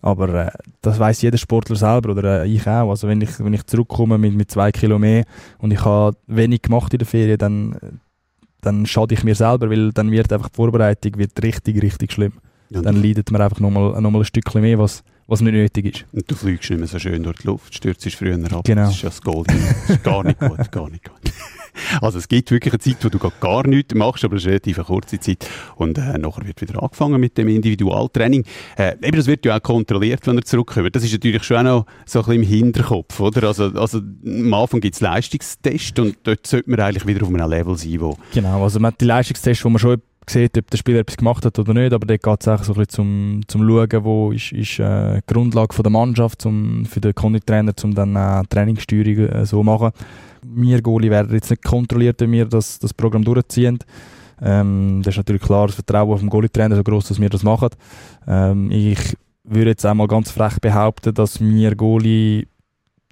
Aber äh, das weiß jeder Sportler selber oder äh, ich auch. Also wenn ich, wenn ich zurückkomme mit, mit zwei Kilo mehr und ich habe wenig gemacht in der Ferien, dann, dann schade ich mir selber, weil dann wird einfach die Vorbereitung wird richtig, richtig schlimm. Ja, dann leidet man einfach nochmal noch mal ein Stückchen mehr, was was nicht nötig ist. Und du fliegst nicht mehr so schön durch die Luft, stürzt früher ab. Genau. Das ist ja das Gold. Das ist gar nicht gut, gar nicht gut. Also es gibt wirklich eine Zeit, wo du gar nichts machst, aber es ist eine relativ kurze Zeit. Und äh, nachher wird wieder angefangen mit dem Individualtraining. Äh, eben, das wird ja auch kontrolliert, wenn er zurückkommt. Das ist natürlich schon auch noch so ein bisschen im Hinterkopf, oder? Also, also am Anfang gibt es Leistungstests und dort sollte man eigentlich wieder auf einem Level sein, wo... Genau, also man hat die Leistungstests, wo man schon sieht, ob der Spieler etwas gemacht hat oder nicht, aber dort geht es auch so ein bisschen zum, zum Schauen, wo ist, ist äh, die Grundlage von der Mannschaft zum, für den Konditrainer, um dann äh, Trainingssteuerung äh, so machen. Wir Goalie werden jetzt nicht kontrolliert, wenn wir das, das Programm durchziehen. Ähm, das ist natürlich klar, das Vertrauen auf den Goalie-Trainer so groß, dass wir das machen. Ähm, ich würde jetzt einmal ganz frech behaupten, dass wir Goalie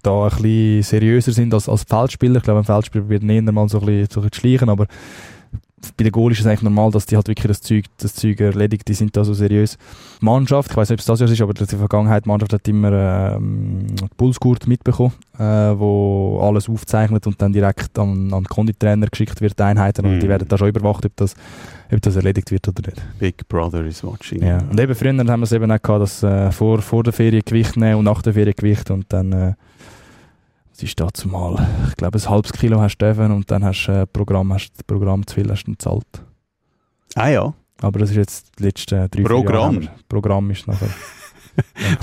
da ein bisschen seriöser sind als, als Feldspieler. Ich glaube, ein Feldspieler wird näher mal so ein bisschen, so ein bisschen schleichen, aber bei den Goal ist es eigentlich normal, dass die halt wirklich das Zeug, das Zeug erledigt, die sind da so seriös. Die Mannschaft, ich weiß nicht, ob es das Jahr ist, aber in der Vergangenheit, die Mannschaft hat immer ähm, die Pulsgurt mitbekommen, äh, wo alles aufzeichnet und dann direkt an, an den Konditrainer geschickt wird, die Einheiten, mm. und die mhm. werden da schon überwacht, ob das, ob das erledigt wird oder nicht. Big Brother is watching. Ja, und eben früher haben wir es eben auch gehabt, dass äh, vor, vor der Ferie Gewicht nehmen und nach der Ferie Gewicht und dann äh, es ist dazu mal, ich glaube, ein halbes Kilo hast du dürfen und dann hast du äh, Programm, hast das Programm zu viel hast du gezahlt. Ah ja. Aber das ist jetzt die letzten drei, Programm? Jahre. Programm ist nachher.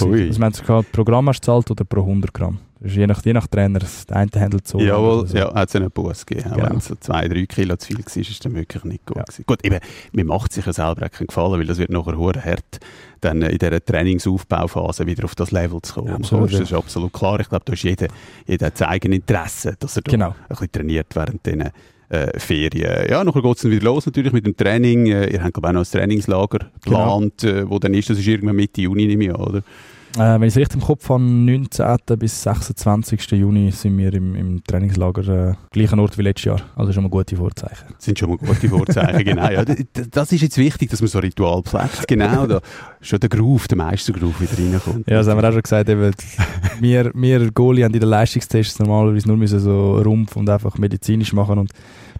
Ui. Also, meinst du, Programm hast du gezahlt oder pro 100 Gramm? je nach, je nach Trainer, der eine handelt so. Jawohl, so. ja, hat es einen Bus gegeben. Genau. Wenn es so zwei, drei Kilo zu viel war, ist es dann wirklich nicht gut. Ja. Gut, eben, mir macht sich ja selber keinen Gefallen, weil das wird nachher hure hart, dann in dieser Trainingsaufbauphase wieder auf das Level zu kommen. Ja, absolut, das ist absolut klar. Ich glaube, da ist jeder, jeder hat sein eigenes Interesse, dass er genau. ein bisschen trainiert während diesen äh, Ferien. Ja, nachher geht es dann wieder los natürlich mit dem Training. Äh, ihr habt glaube ich auch noch ein Trainingslager Genau. geplant, äh, wo dann ist, das ist irgendwann Mitte Juni, nehme ich an, oder? Äh, wenn ich es richtig im Kopf habe, 19. bis 26. Juni sind wir im, im Trainingslager äh, gleichen Ort wie letztes Jahr. Also schon mal gute Vorzeichen. Das sind schon mal gute Vorzeichen, genau. Ja, das ist jetzt wichtig, dass man so ein Ritual pflegt, genau. Da schon der Groove, der Meistergroove wieder reinkommt. Ja, das haben wir auch schon gesagt. Eben, wir, wir Goalie haben in den Leistungstests normalerweise nur müssen so Rumpf und einfach medizinisch machen und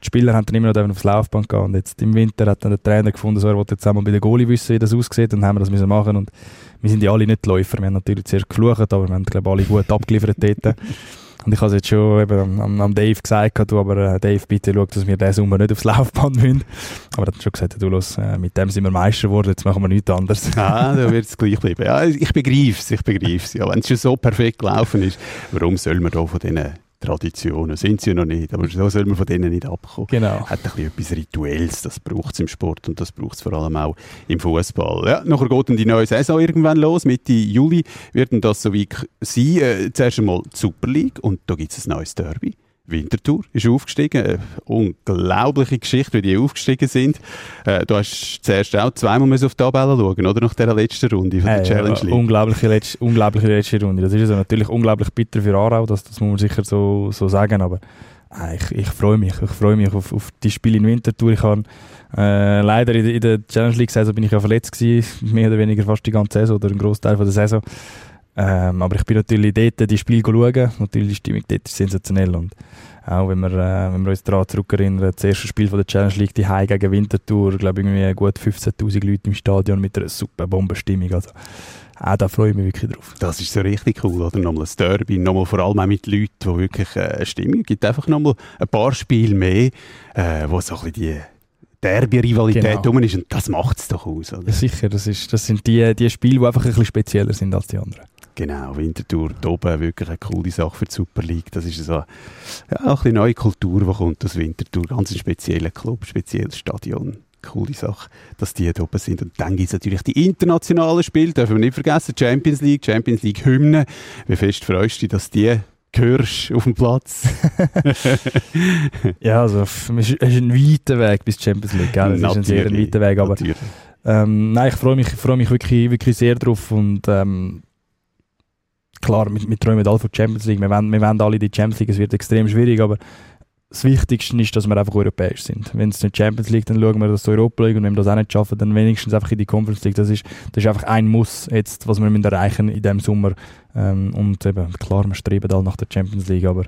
die Spieler haben dann immer noch aufs Laufband gehen und jetzt im Winter hat dann der Trainer gefunden, so, er wollte jetzt einmal bei der Goalie wissen, wie das aussieht und haben wir das müssen machen und wir sind ja alle nicht Läufer. Wir haben natürlich zuerst geflucht, aber wir haben glaube alle gut abgeliefert dort. Und ich habe es jetzt schon eben am, am, am Dave gesagt, du, aber äh, Dave, bitte schau, dass wir diesen Sommer nicht aufs Laufband müssen. Aber er hat schon gesagt, du, los, äh, mit dem sind wir Meister geworden, jetzt machen wir nichts anderes. Ah, da wird es gleich bleiben. Ja, ich begreife es, ich begreife es. Ja, wenn es schon so perfekt gelaufen ist, warum soll man da von diesen Traditionen, sind sie ja noch nicht, aber so soll man von denen nicht abkommen. Genau. Hat ein bisschen etwas Rituelles, das braucht es im Sport und das braucht es vor allem auch im Fußball. Ja, nachher geht dann die neue Saison irgendwann los, Mitte Juli wird dann das so wie sein. Äh, zuerst einmal die Super League und da gibt es ein neues Derby. Winterthur ist aufgestiegen. Eine unglaubliche Geschichte, wie die aufgestiegen sind. Äh, du hast zuerst auch zweimal müssen auf die Tabelle schauen, oder? Nach dieser letzten Runde von der Hey, Challenge ja, League. unglaubliche, letzte, unglaubliche letzte Runde. Das ist also natürlich unglaublich bitter für Aarau, das, das muss man sicher so, so sagen, aber äh, ich, ich freue mich. Ich freue mich auf, auf die Spiele in Winterthur. Ich habe äh, leider in, der- in der Challenge League Saison bin ich ja verletzt gewesen, mehr oder weniger fast die ganze Saison oder einen Großteil von der Saison. Ähm, aber ich bin natürlich dort die Spiele schauen. Natürlich die Stimmung dort ist sensationell und auch wenn wir, äh, wenn wir uns daran zurückerinnern, das erste Spiel von der Challenge League, die High gegen Winterthur, glaube ich, irgendwie gut 15'000 Leute im Stadion mit einer super Bombenstimmung. Also, auch da freue ich mich wirklich drauf. Das ist so richtig cool, oder? Nochmal ein Derby, nochmal vor allem auch mit Leuten, die wirklich äh, eine Stimmung gibt. Einfach nochmal ein paar Spiele mehr, äh, wo so ein bisschen die Derby-Rivalität Genau. ist und das macht es doch aus, oder? Ja, sicher, das, ist, das sind die, die Spiele, die einfach ein bisschen spezieller sind als die anderen. Genau, Winterthur, da oben wirklich eine coole Sache für die Super League. Das ist so ja, auch ein bisschen neue Kultur, die kommt aus Winterthur. Ganz ein spezieller Club, spezielles Stadion. Coole Sache, dass die da oben sind. Und dann gibt es natürlich die internationalen Spiele, dürfen wir nicht vergessen. Champions League, Champions League Hymne. Wie fest freust du dich, dass die hörst auf dem Platz? Ja, also mich ist es ein weiter Weg bis Champions League. Gell? Das ist ein sehr weiter Weg, aber ähm, nein, ich freue mich, ich freue mich wirklich, wirklich sehr drauf und ähm, klar, wir, wir träumen alle von Champions League, wir wollen, wir wollen alle die Champions League, es wird extrem schwierig, aber das Wichtigste ist, dass wir einfach europäisch sind. Wenn es nicht Champions League, dann schauen wir, dass die Europa League und wenn wir das auch nicht schaffen, dann wenigstens einfach in die Conference League. Das ist, das ist einfach ein Muss jetzt, was wir erreichen in diesem Sommer. Ähm, und eben, klar, wir streben alle nach der Champions League, aber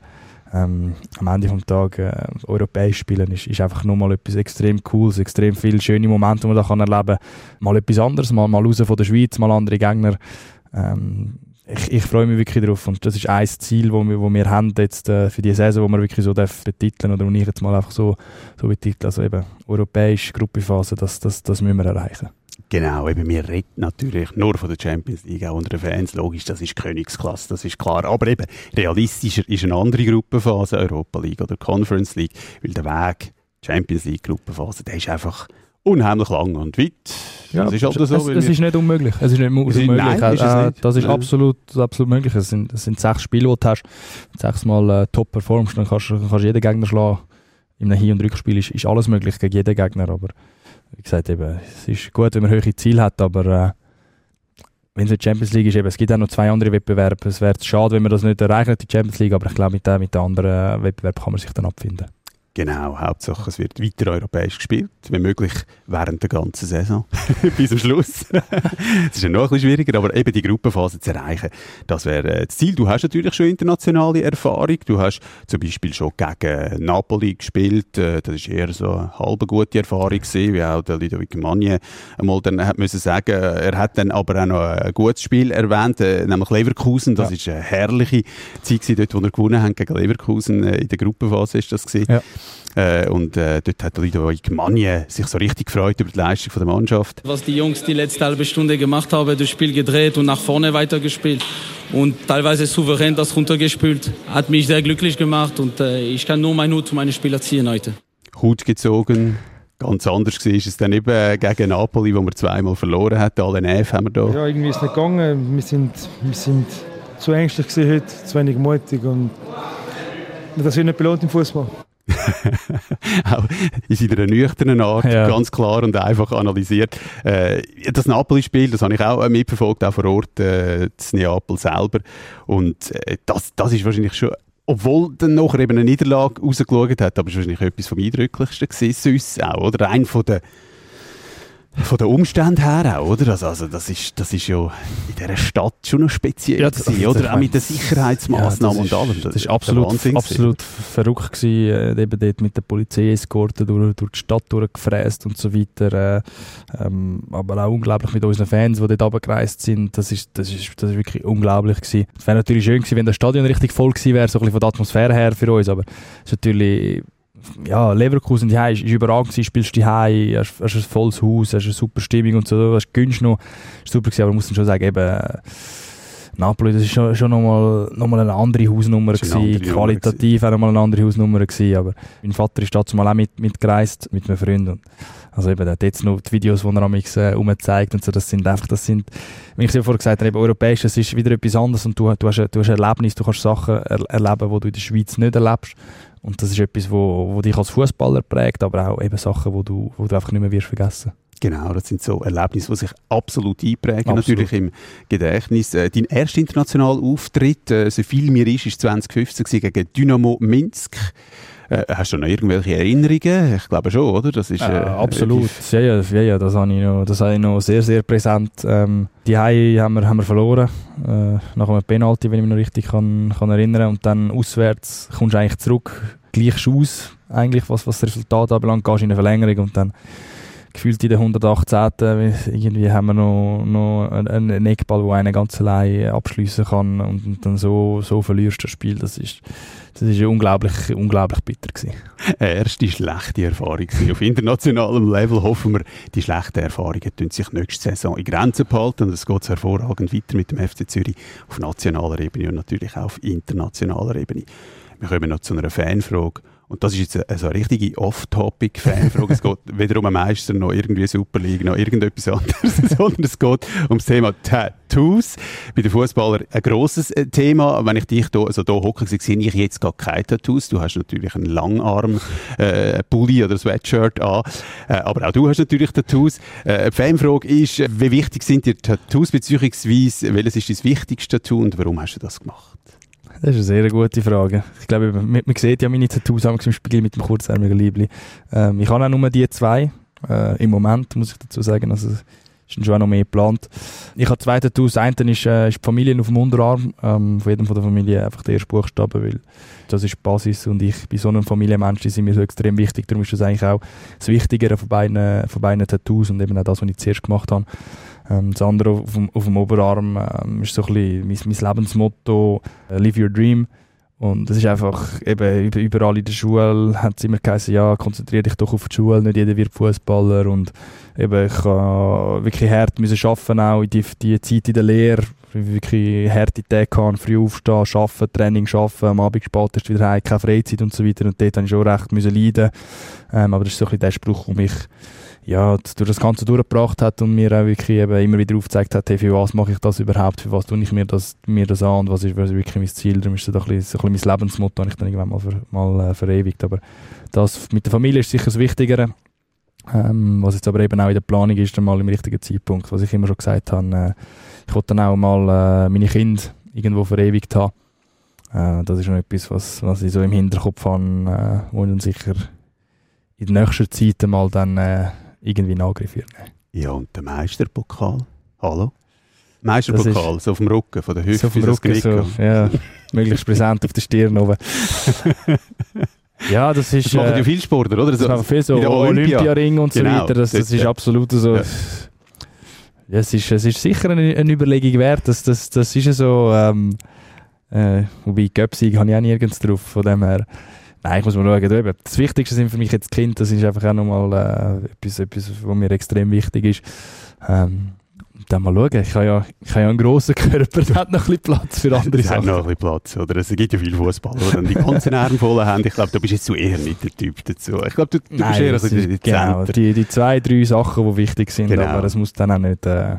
ähm, am Ende des Tages äh, europäisch spielen ist, ist einfach nochmal etwas extrem Cooles, extrem viele schöne Momente, die man da erleben kann. Mal etwas anderes, mal, mal raus von der Schweiz, mal andere Gegner. Ähm, ich, ich freue mich wirklich drauf und das ist ein Ziel, wo wir, wo wir haben jetzt äh, für die Saison, wo wir wirklich so betiteln oder wo ich jetzt mal einfach so, so betitle, also eben europäische Gruppenphase, das, das, das müssen wir erreichen. Genau, eben, wir reden natürlich nur von der Champions League, auch unter den Fans. Logisch, das ist Königsklasse, das ist klar. Aber eben, realistischer ist eine andere Gruppenphase, Europa League oder Conference League, weil der Weg, Champions League Gruppenphase, der ist einfach unheimlich lang und weit. das ist halt so. es, es ist nicht unmöglich. Es ist nicht ist- unmöglich. nein, ist Äh, nicht. Das ist absolut, absolut möglich. Es sind, es sind sechs Spiele, die du hast. Wenn du sechsmal äh, top performst, dann kannst du jeden Gegner schlagen. In einem Hin- und Rückspiel ist, ist alles möglich gegen jeden Gegner. Aber wie gesagt, eben, es ist gut, wenn man hohe Ziele hat, aber äh, wenn es die Champions League ist, eben, es gibt auch noch zwei andere Wettbewerbe. Es wäre schade, wenn man das nicht erreicht, die Champions League, aber ich glaube, mit, den- mit den anderen äh, Wettbewerben kann man sich dann abfinden. Genau, Hauptsache es wird weiter europäisch gespielt, wenn möglich während der ganzen Saison, bis zum Schluss. Es ist ja noch ein bisschen schwieriger, aber eben die Gruppenphase zu erreichen, das wäre äh, das Ziel. Du hast natürlich schon internationale Erfahrung, du hast zum Beispiel schon gegen Napoli gespielt, äh, das ist eher so eine halbe gute Erfahrung gewesen, wie auch der Ludovic Magne einmal dann hat müssen sagen, er hat dann aber auch noch ein gutes Spiel erwähnt, äh, nämlich Leverkusen, das Ja. ist eine herrliche Zeit gewesen, dort, wo er gewonnen hat gegen Leverkusen, in der Gruppenphase ist das gewesen. Ja. Äh, und äh, dort hat Ludovic Magne sich so richtig gefreut über die Leistung von der Mannschaft. Was die Jungs die letzte halbe Stunde gemacht haben, das Spiel gedreht und nach vorne weitergespielt und teilweise souverän das runtergespielt, hat mich sehr glücklich gemacht und äh, ich kann nur meinen Hut zu meinen Spielern ziehen heute. Hut gezogen. Ganz anders war es dann eben gegen Napoli, wo wir zweimal verloren hatten. Alle Nerven haben wir da. Ja, irgendwie ist es nicht gegangen. Wir sind, wir sind zu ängstlich gewesen heute, zu wenig mutig und das wird nicht belohnt im Fußball. auch in seiner nüchternen Art Ja. ganz klar und einfach analysiert. Äh, das Napoli-Spiel, das habe ich auch äh, mitverfolgt, auch vor Ort, äh, das Neapel selber. Und äh, das, das ist wahrscheinlich schon obwohl dann nachher eben eine Niederlage rausgeschaut hat, aber es war wahrscheinlich etwas vom Eindrücklichsten gewesen, sonst auch, oder? Ein von den von den Umständen her auch, oder? Also, also das, ist, das ist ja in dieser Stadt schon noch speziell Ja, gewesen, das- oder? das- Auch mit den Sicherheitsmaßnahmen Ja, und allem. Das ist der absolut, Wahnsinn gewesen. absolut verrückt gewesen, äh, eben dort mit der Polizeieskorte durch, durch die Stadt durchgefräst und so weiter. Äh, ähm, aber auch unglaublich mit unseren Fans, die dort runtergereist sind. Das ist, das ist, das ist wirklich unglaublich gewesen. Es wäre natürlich schön gewesen, wenn das Stadion richtig voll gewesen wäre, so ein bisschen von der Atmosphäre her für uns, aber es ist natürlich ja, Leverkusen die ist, ist überall gewesen, spielst die Hause, hast, hast ein volles Haus, hast eine super Stimmung und so, hast gönnst noch, ist super gewesen, aber man muss schon sagen, eben, Napoli, das ist schon, schon nochmal noch mal eine andere Hausnummer gewesen, andere qualitativ auch nochmal eine andere Hausnummer gewesen, aber mein Vater ist dazu mal auch mit, mitgereist, mit einem Freund und also eben, der hat jetzt noch die Videos, die er am äh, umzeigt und so, das sind einfach, das sind, wie ich dir vorher gesagt habe, eben europäisch, das ist wieder etwas anderes und du, du, hast, du hast Erlebnis, du kannst Sachen er, erleben, die du in der Schweiz nicht erlebst und das ist etwas, wo, wo dich als Fußballer prägt, aber auch eben Sachen, wo du, wo du einfach nicht mehr wirst vergessen. Genau, das sind so Erlebnisse, die sich absolut einprägen, Absolut. natürlich im Gedächtnis. Äh, dein erster internationaler Auftritt, äh, so viel mir ist, ist 2015 gewesen gegen Dynamo Minsk. Äh, hast du noch irgendwelche Erinnerungen? Ich glaube schon, oder? Das ist, Äh, äh, absolut, ja, ja, ja, das habe ich noch, das habe ich noch sehr, sehr präsent. Ähm, die Hai haben wir, haben wir verloren, äh, nach einem Penalty, wenn ich mich noch richtig kann, kann erinnern Und dann auswärts kommst du eigentlich zurück, gleichst aus, eigentlich, was, was das Resultat anbelangt, gehst in eine Verlängerung und dann gefühlt in der 118. irgendwie haben wir noch, noch einen, einen Eckball, wo einer ganz allein abschließen kann und, und dann so, so verlierst du das Spiel. Das ist, das ist unglaublich, unglaublich bitter gewesen. eine erste schlechte Erfahrung gewesen. Auf internationalem Level hoffen wir, die schlechten Erfahrungen tun sich nächste Saison in Grenzen behalten und es geht hervorragend weiter mit dem FC Zürich auf nationaler Ebene und natürlich auch auf internationaler Ebene. Wir kommen noch zu einer Fanfrage. Und das ist jetzt eine, so eine richtige Off-Topic-Fanfrage. es geht weder um einen Meister noch irgendwie Super League noch irgendetwas anderes, sondern es geht um das Thema Tattoos. Bei den Fußballern ein grosses äh, Thema. Wenn ich dich da, also da hocke, sehe ich jetzt gar keine Tattoos. Du hast natürlich einen Langarm, äh, Pulli oder Sweatshirt an. Äh, aber auch du hast natürlich Tattoos. Äh, die Fanfrage ist, äh, wie wichtig sind dir Tattoos, beziehungsweise welches ist dein wichtigstes Tattoo und warum hast du das gemacht? Das ist eine sehr gute Frage. Ich glaube, man, man sieht ja meine Tattoos am Spiegel mit dem kurzärmeligen Liebli. Ähm, ich habe auch nur die zwei. Äh, Im Moment, muss ich dazu sagen. Also, ist schon auch noch mehr geplant. Ich habe zwei Tattoos. Das eine ist, äh, ist die Familie auf dem Unterarm. Ähm, von jedem von der Familie einfach der erste Buchstabe, weil das ist die Basis und ich bin so ein Familienmensch, die sind mir so extrem wichtig. Darum ist das eigentlich auch das Wichtigere von beiden, von beiden Tattoos und eben auch das, was ich zuerst gemacht habe. Ähm, das andere auf dem, auf dem Oberarm ähm, ist so ein bisschen mein, mein Lebensmotto, äh, Live Your Dream. Und es ist einfach, eben über- überall in der Schule hat es immer geheißen, ja, konzentriere dich doch auf die Schule, nicht jeder wird Fußballer. Und eben, ich habe wirklich hart müssen arbeiten, auch in die, die Zeit in der Lehre, wirklich harte Tage gehabt, früh aufstehen, arbeiten, Training arbeiten, am Abend spät erst wieder heim, keine Freizeit und so weiter. Und dort habe ich schon recht leiden. Ähm, aber das ist so ein bisschen der Spruch, der mich ja, durch das Ganze durchgebracht hat und mir auch wirklich eben immer wieder aufgezeigt hat, hey, für was mache ich das überhaupt, für was tue ich mir das, mir das an und was ist, was ist wirklich mein Ziel. Darum ist das ein bisschen, so ein bisschen mein Lebensmotto, habe ich dann irgendwann mal, ver, mal äh, verewigt. Aber das mit der Familie ist sicher das Wichtigere. Ähm, was jetzt aber eben auch in der Planung ist, dann mal im richtigen Zeitpunkt. Was ich immer schon gesagt habe, äh, ich wollte dann auch mal äh, meine Kinder irgendwo verewigt haben. Äh, das ist noch etwas, was, was ich so im Hinterkopf habe, äh, wo dann sicher in nächster Zeit mal dann äh, irgendwie in Angriff wird. nehmen. Ja, und der Meisterpokal? Hallo? Meisterpokal, so auf dem Rücken, von der Hüfte So auf dem Rücken, das so, ja, möglichst präsent auf der Stirn oben. ja, das ist... Das machen äh, ja viele Sportler, oder? Das So, machen viele so Olympia. Olympiaring und so Genau, weiter. Das, das ist ja. absolut so. Ja. Es, ist, es ist sicher eine, eine Überlegung wert. Das, das, das ist ja so. Ähm, äh, wobei Göpsig habe ich auch nirgends drauf. Von dem her. Nein, ich muss mal schauen. Das Wichtigste sind für mich jetzt Kinder. Das ist einfach auch nochmal äh, etwas, etwas, was mir extrem wichtig ist. Ähm, dann mal schauen. Ich habe ja, ich habe ja einen grossen Körper, der hat noch ein bisschen Platz für andere hat Sachen. noch ein bisschen Platz, oder? Es gibt ja viele Fußballer, die dann die ganzen Arme voll haben. Ich glaube, du bist jetzt so eher nicht der Typ dazu. Ich glaube, du, du bist Nein, eher das also die, die genau, die, die zwei, drei Sachen, die wichtig sind, Genau. aber es muss dann auch nicht, äh,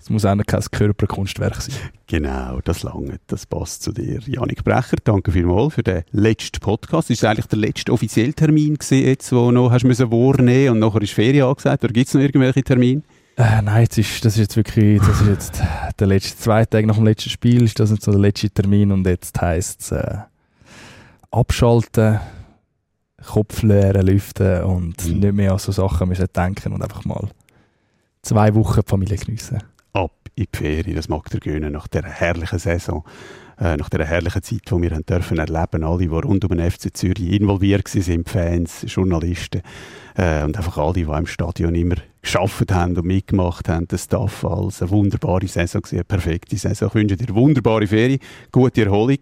Es muss auch kein Körperkunstwerk sein. Genau, das lange. Das passt zu dir. Janik Brecher, danke vielmals für den letzten Podcast. Das war eigentlich der letzte offizielle Termin gewesen, jetzt, wo noch hast müssen wahrnehmen und nachher ist Ferien angesagt. Oder gibt es noch irgendwelche Termine? Äh, nein, jetzt ist, das ist jetzt wirklich, das ist jetzt der letzte, zwei Tage nach dem letzten Spiel, ist das jetzt so der letzte Termin und jetzt heisst es äh, abschalten, Kopf leeren, lüften und mhm. nicht mehr an so Sachen müssen denken und einfach mal zwei Wochen die Familie geniessen. Ab in die Ferien, das mag der gönnen nach dieser herrlichen Saison, äh, nach dieser herrlichen Zeit, die wir haben dürfen erleben, alle, die rund um den FC Zürich involviert sind, Fans, Journalisten äh, und einfach alle, die im Stadion immer geschafft haben und mitgemacht haben, der Staff, als eine wunderbare Saison eine perfekte Saison. Ich wünsche dir wunderbare Ferien, gute Erholung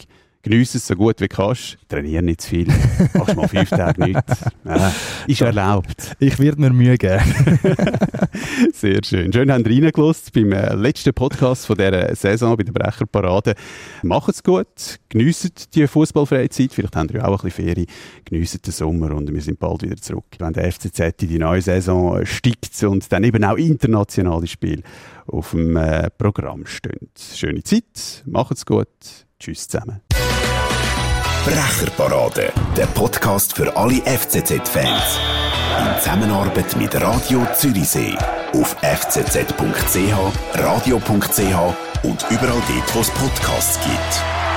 Geniess es so gut wie kannst. Trainier nicht zu viel. Machst mal fünf Tage nichts. Ja, ist erlaubt. Ich werde mir Mühe geben. Sehr schön. Schön, haben ihr reingelassen beim äh, letzten Podcast von dieser Saison bei der Brecherparade. Macht es gut. Geniessen die Fußballfreizeit. Vielleicht haben ihr auch ein bisschen Ferien. Geniessen den Sommer und wir sind bald wieder zurück. Wenn der FCZ in die neue Saison steigt und dann eben auch internationale Spiele auf dem äh, Programm stehen. Schöne Zeit. Macht es gut. Tschüss zusammen. Brecherparade, der Podcast für alle FCZ-Fans. In Zusammenarbeit mit Radio Zürichsee. Auf fcz.ch, radio.ch und überall dort, wo es Podcasts gibt.